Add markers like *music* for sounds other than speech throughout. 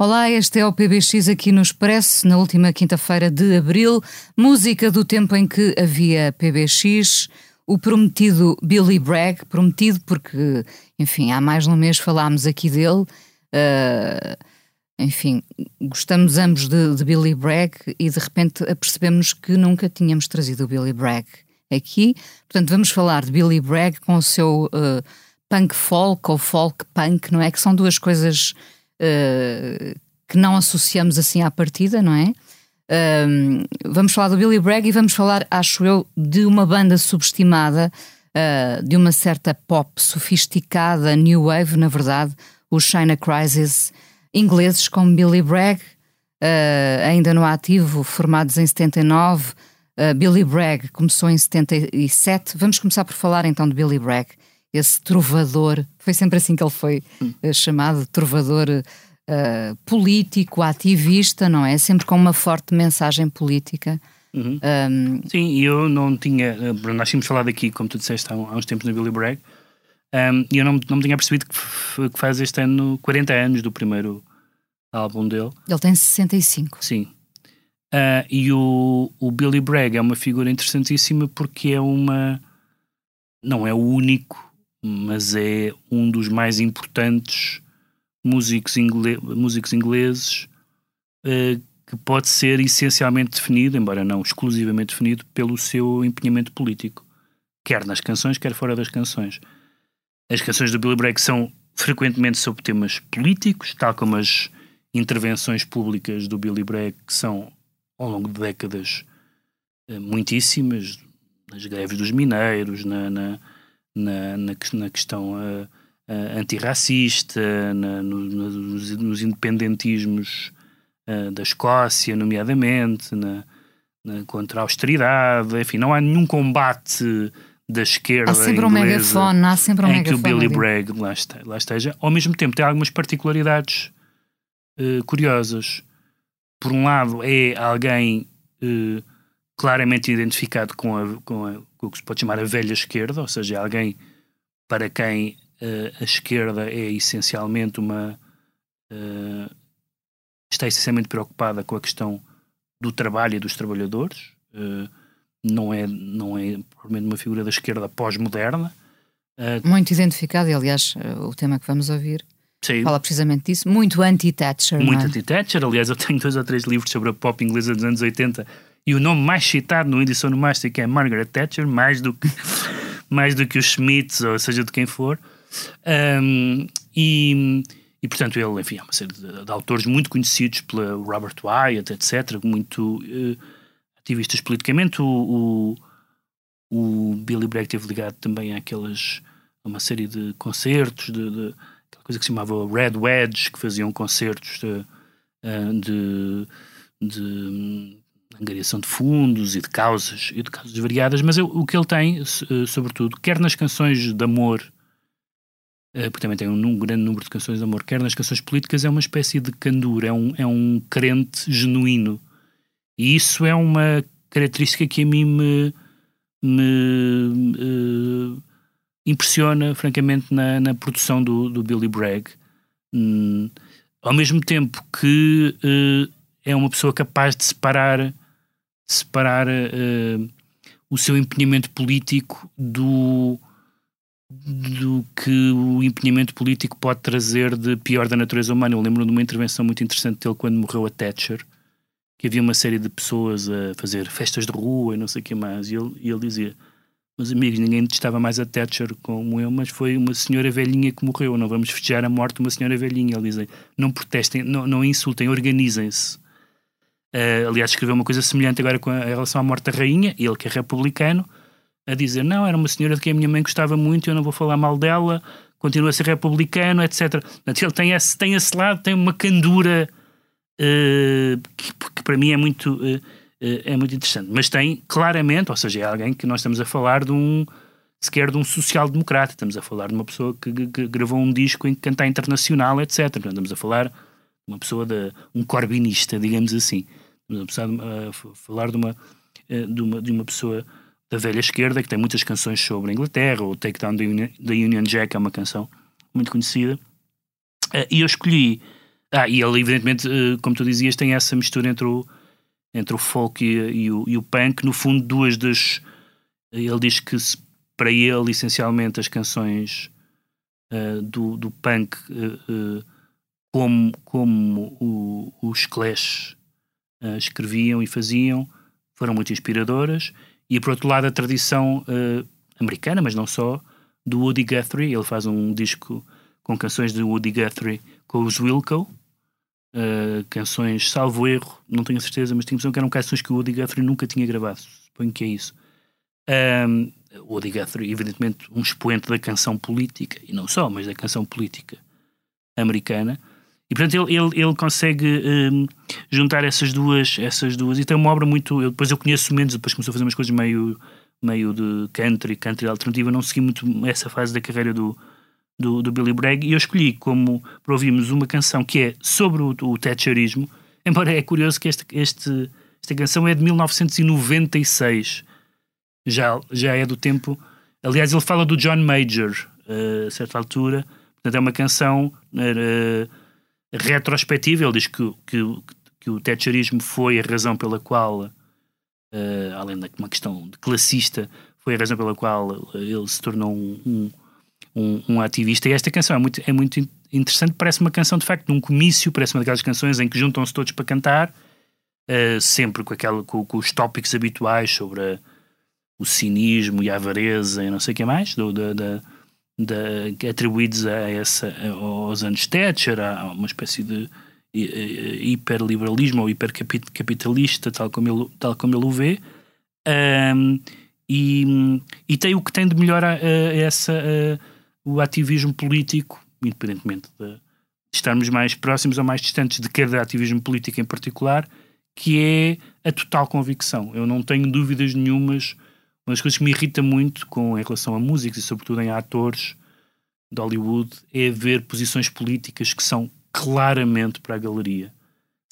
Olá, este é o PBX aqui no Expresso, na última quinta-feira de abril. Música do tempo em que havia PBX, o prometido Billy Bragg, prometido porque, enfim, há mais de um mês falámos aqui dele. Uh, enfim, gostamos ambos de, de, Billy Bragg e de repente apercebemos que nunca tínhamos trazido o Billy Bragg aqui. Portanto, vamos falar de Billy Bragg com o seu uh, punk folk ou folk punk, não é? Que são duas coisas uh, que não associamos assim à partida, não é? Vamos falar do Billy Bragg e vamos falar, acho eu, de uma banda subestimada, uh, de uma certa pop sofisticada, new wave, na verdade, os China Crisis, ingleses como Billy Bragg, uh, ainda no ativo, formados em 79. Uh, Billy Bragg começou em 77. Vamos começar por falar então de Billy Bragg esse trovador, foi sempre assim que ele foi hum. chamado, trovador uh, político, ativista, não é? Sempre com uma forte mensagem política. Uhum. Um, Sim, eu não tinha. Eh, nós tínhamos falado aqui, como tu disseste, há, uns tempos no Billy Bragg, um, e eu não, não me tinha percebido que, que faz este ano 40 anos do primeiro álbum dele. Ele tem 65. Sim. Uh, e o, o Billy Bragg é uma figura interessantíssima porque é uma. Não é o único mas é um dos mais importantes músicos, ingle músicos ingleses uh, que pode ser essencialmente definido, embora não exclusivamente definido, pelo seu empenhamento político, quer nas canções, quer fora das canções. As canções do Billy Bragg são frequentemente sobre temas políticos, tal como as intervenções públicas do Billy Bragg, que são ao longo de décadas uh, muitíssimas, nas greves dos mineiros, na, na na, na, na questão uh, uh, antirracista, na, no, nos, nos, independentismos uh, da Escócia, nomeadamente, na, contra a austeridade, enfim, não há nenhum combate da esquerda há sempre um megafone, há sempre um em megafone que o Billy Bragg lá, está, lá, esteja. Ao mesmo tempo tem algumas particularidades curiosas. Por um lado é alguém claramente identificado com, a, com, a, com, o que se pode chamar a velha esquerda, ou seja, alguém para quem uh, a esquerda é essencialmente uma. Uh, está essencialmente preocupada com a questão do trabalho e dos trabalhadores. Uh, não é, não é provavelmente uma figura da esquerda pós-moderna. Muito identificado, e aliás, o tema que vamos ouvir Sim. fala precisamente disso. Muito anti-Thatcher. Muito é? anti-Thatcher. Aliás, eu tenho dois ou três livros sobre a pop inglesa dos anos 80 e o nome mais citado no edição Mástico é Margaret Thatcher, mais do que, *laughs* mais do que os Schmitz, ou seja, de quem for. Um, e, e, portanto, ele, enfim, é uma série de, de, autores muito conhecidos pela Robert Wyatt, etc., muito uh, ativistas politicamente. O, o, o, Billy Bragg esteve ligado também àquelas, a uma série de concertos, de, de aquela coisa que se chamava Red Wedge, que faziam concertos de, de, de angariação de fundos e de causas e de causas variadas, mas eu, o que ele tem, eh, sobretudo, quer nas canções de amor, eh, porque também tem um, grande número de canções de amor, quer nas canções políticas, é uma espécie de candura, é um, é um crente genuíno. E isso é uma característica que a mim me, me uh, impressiona, francamente, na, na produção do, do Billy Bragg. Hum, ao mesmo tempo que uh, é uma pessoa capaz de separar separar uh, o seu empenhamento político do, do que o empenhamento político pode trazer de pior da natureza humana. Eu lembro de uma intervenção muito interessante dele quando morreu a Thatcher, que havia uma série de pessoas a fazer festas de rua e não sei o que mais, e ele, e ele dizia meus amigos, ninguém detestava mais a Thatcher como eu, mas foi uma senhora velhinha que morreu. Não vamos festejar a morte de uma senhora velhinha. Ele dizem, não protestem, não, não insultem, organizem-se. Uh, aliás, escreveu uma coisa semelhante agora com a, em relação à morte da rainha, ele que é republicano, a dizer: Não, era uma senhora de quem a minha mãe gostava muito, eu não vou falar mal dela, continua a ser republicano, etc. Portanto, ele tem esse, tem esse lado, tem uma candura uh, para mim é muito, eh, é muito interessante. Mas tem claramente, ou seja, é alguém que nós estamos a falar de um sequer de um social-democrata, estamos a falar de uma pessoa que, que, gravou um disco em que canta internacional, etc. Portanto, estamos a falar de uma pessoa de um corbinista, digamos assim. Estamos a, falar de uma, de uma, de uma pessoa da velha esquerda que tem muitas canções sobre a Inglaterra, o Take Down the Union, Jack é uma canção muito conhecida. E eu escolhi ah, e ele, evidentemente, eh, como tu dizias, tem essa mistura entre o, entre o folk e, e, o, e o punk. No fundo, duas das. Ele diz que para ele, essencialmente, as canções uh, do, do punk, uh, uh, como, como o, os Clash escreviam e faziam, foram muito inspiradoras. E, por outro lado, a tradição americana, mas não só, do Woody Guthrie. Ele faz um disco com canções de Woody Guthrie com os Wilco, uh, canções, salvo erro, não tenho certeza, mas tenho a impressão que eram canções que o Woody Guthrie nunca tinha gravado. Suponho que é isso. Um, Woody Guthrie, evidentemente, um expoente da canção política, e não só, mas da canção política americana. E portanto ele, ele, ele consegue um, juntar essas duas, essas duas, e tem uma obra muito. Eu, depois eu conheço menos, depois começou a fazer umas coisas meio, meio de country, country alternativa. Não segui muito essa fase da carreira do, do, do Billy Bragg e eu escolhi como para ouvirmos uma canção que é sobre o, o Thatcherismo, embora é curioso que este, este, esta canção é de 1996, já, já é do tempo. Aliás, ele fala do John Major uh, a certa altura, portanto, é uma canção uh, retrospectiva. Ele diz que, que, que o Thatcherismo foi a razão pela qual, uh, além de uma questão de classista, foi a razão pela qual ele se tornou um, um um, ativista. E esta canção é muito, é muito interessante, parece uma canção de facto de um comício, parece uma daquelas canções em que juntam-se todos para cantar, uh, sempre com, aquela, com, com, os tópicos habituais sobre a, o cinismo e a avareza e não sei o que mais, do, da, da, atribuídos a essa, aos anos Thatcher, a uma espécie de hiperliberalismo ou hipercapitalista, tal como ele, tal como ele o vê. Um, e, e tem o que tem de melhor a, a essa a, o ativismo político, independentemente de estarmos mais próximos ou mais distantes de cada ativismo político em particular, que é a total convicção. Eu não tenho dúvidas nenhumas. Uma das coisas que me irrita muito com, em relação a músicos e, sobretudo, em atores de Hollywood é ver posições políticas que são claramente para a galeria.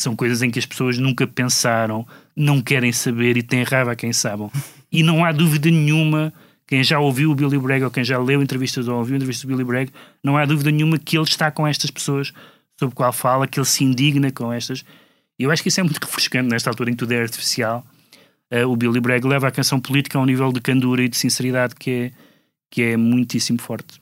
São coisas em que as pessoas nunca pensaram, não querem saber e têm raiva a quem sabem. E não há dúvida nenhuma quem já ouviu o Billy Bragg ou quem já leu entrevistas ou ouviu entrevistas do Billy Bragg, não há dúvida nenhuma que ele está com estas pessoas sobre qual fala, que ele se indigna com estas. E eu acho que isso é muito *laughs* refrescante nesta altura em que tudo é artificial. Uh, o Billy Bragg leva a canção política a um nível de candura e de sinceridade que é, que é muitíssimo forte.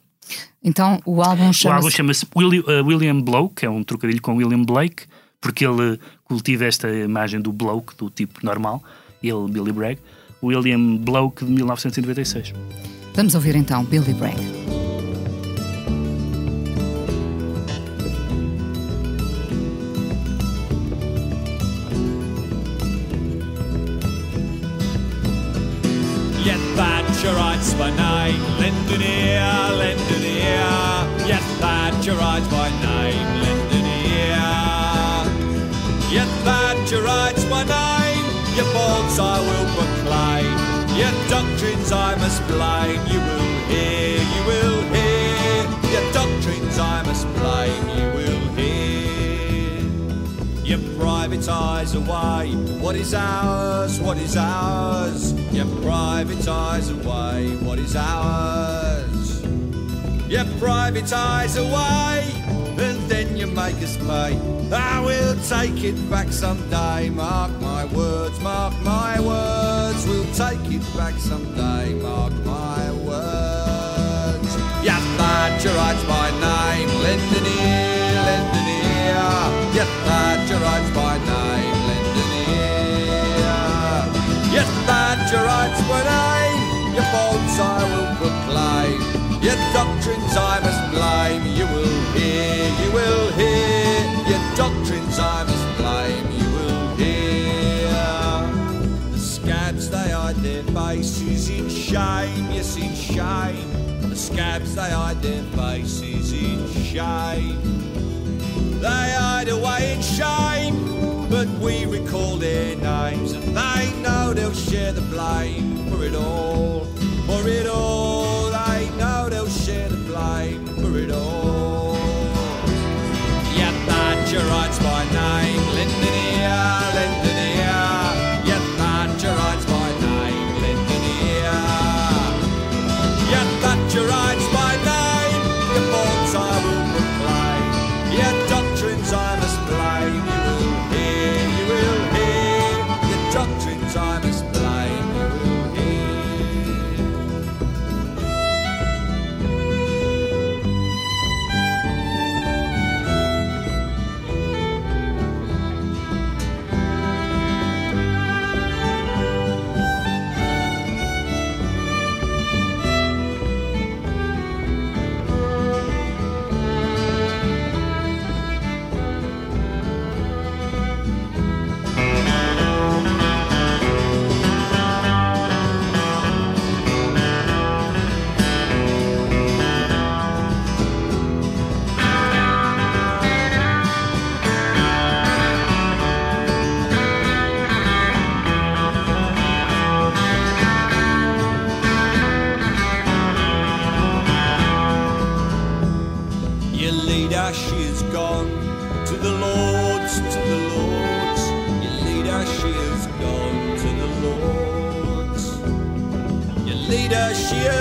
Então o álbum chama-se. O álbum chama-se William, uh, William Bloke, que é um trocadilho com William Blake, porque ele cultiva esta imagem do bloke, do tipo normal, ele, Billy Bragg. William Bloke de 1996. Vamos ouvir então Billy Bragg. Faults I will proclaim, your doctrines I must blame. You will hear, you will hear, your doctrines I must blame. You will hear. You privatise away what is ours, what is ours. You privatise away what is ours. You privatise away, then you make us pay. I will take it back someday. Mark my words, mark my words. We'll take it back someday. Mark my will hear your doctrines I must blame, you will hear. The scabs, they hide their faces in shame, yes, in shame. The scabs, they hide their faces in shame. They hide away in shame, but we recall their names, and they know they'll share the blame for it all. For it all, your odds.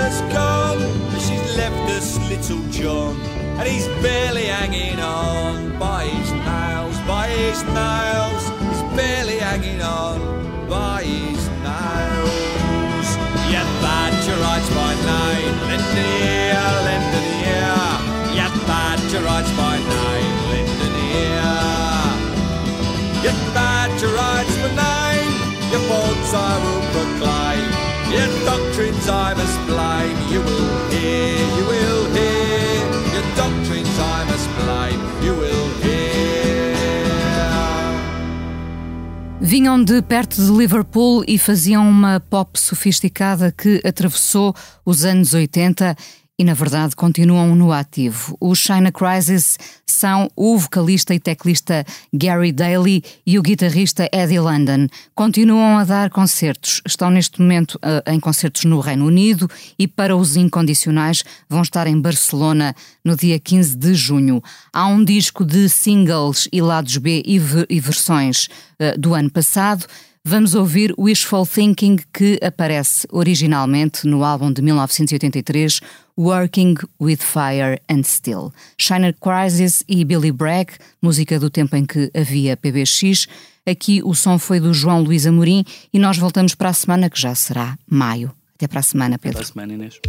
Has gone, but she's left us little John, and he's barely hanging on by his nails, by his nails. He's barely hanging on by his nails. Yeah, Thatcherites by name, Linden here, Linden here. Yeah, Thatcherites by name, Linden here. Yeah, Thatcherites by name, your faults I will proclaim. Your doctrines I Vinham de perto de Liverpool e faziam uma pop sofisticada que atravessou os anos 80 e, na verdade, continuam no ativo. Os China Crisis são o vocalista e teclista Gary Daly e o guitarrista Eddie London. Continuam a dar concertos. Estão neste momento eh, em concertos no Reino Unido e, para os incondicionais, vão estar em Barcelona no dia 15 de junho. Há um disco de singles e lados B e, e versões eh, do ano passado. Vamos ouvir Wishful Thinking, que aparece originalmente no álbum de 1983, Working with Fire and Steel. Shiner Crisis e Billy Bragg, música do tempo em que havia PBX. Aqui o som foi do João Luís Amorim e nós voltamos para a semana, que já será maio. Até para a semana, Pedro. Para a semana, Inês.